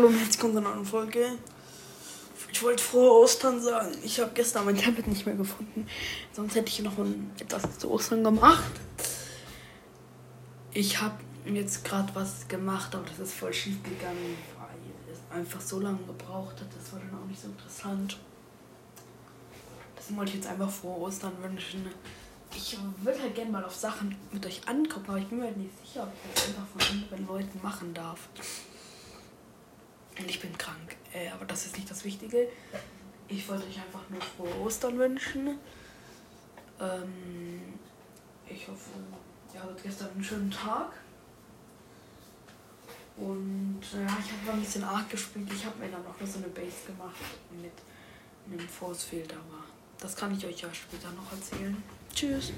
Hallo und herzlich willkommen zu einer neuen Folge. Ich wollte frohe Ostern sagen. Ich habe gestern mein Tablet nicht mehr gefunden. Sonst hätte ich noch ein, etwas zu Ostern gemacht. Ich habe jetzt gerade was gemacht, aber das ist voll schief gegangen, weil es einfach so lange gebraucht hat. Das war dann auch nicht so interessant. Deswegen wollte ich jetzt einfach frohe Ostern wünschen. Ich würde halt gerne mal auf Sachen mit euch angucken, aber ich bin mir halt nicht sicher, ob ich das einfach von anderen Leuten machen darf. Ich bin krank. Äh, aber das ist nicht das Wichtige. Ich wollte euch einfach nur frohe Ostern wünschen. Ähm, ich hoffe, ihr hattet gestern einen schönen Tag. Und ja, ich habe ein bisschen Arc gespielt. Ich habe mir dann noch so eine Base gemacht mit einem Force Field, aber das kann ich euch ja später noch erzählen. Tschüss.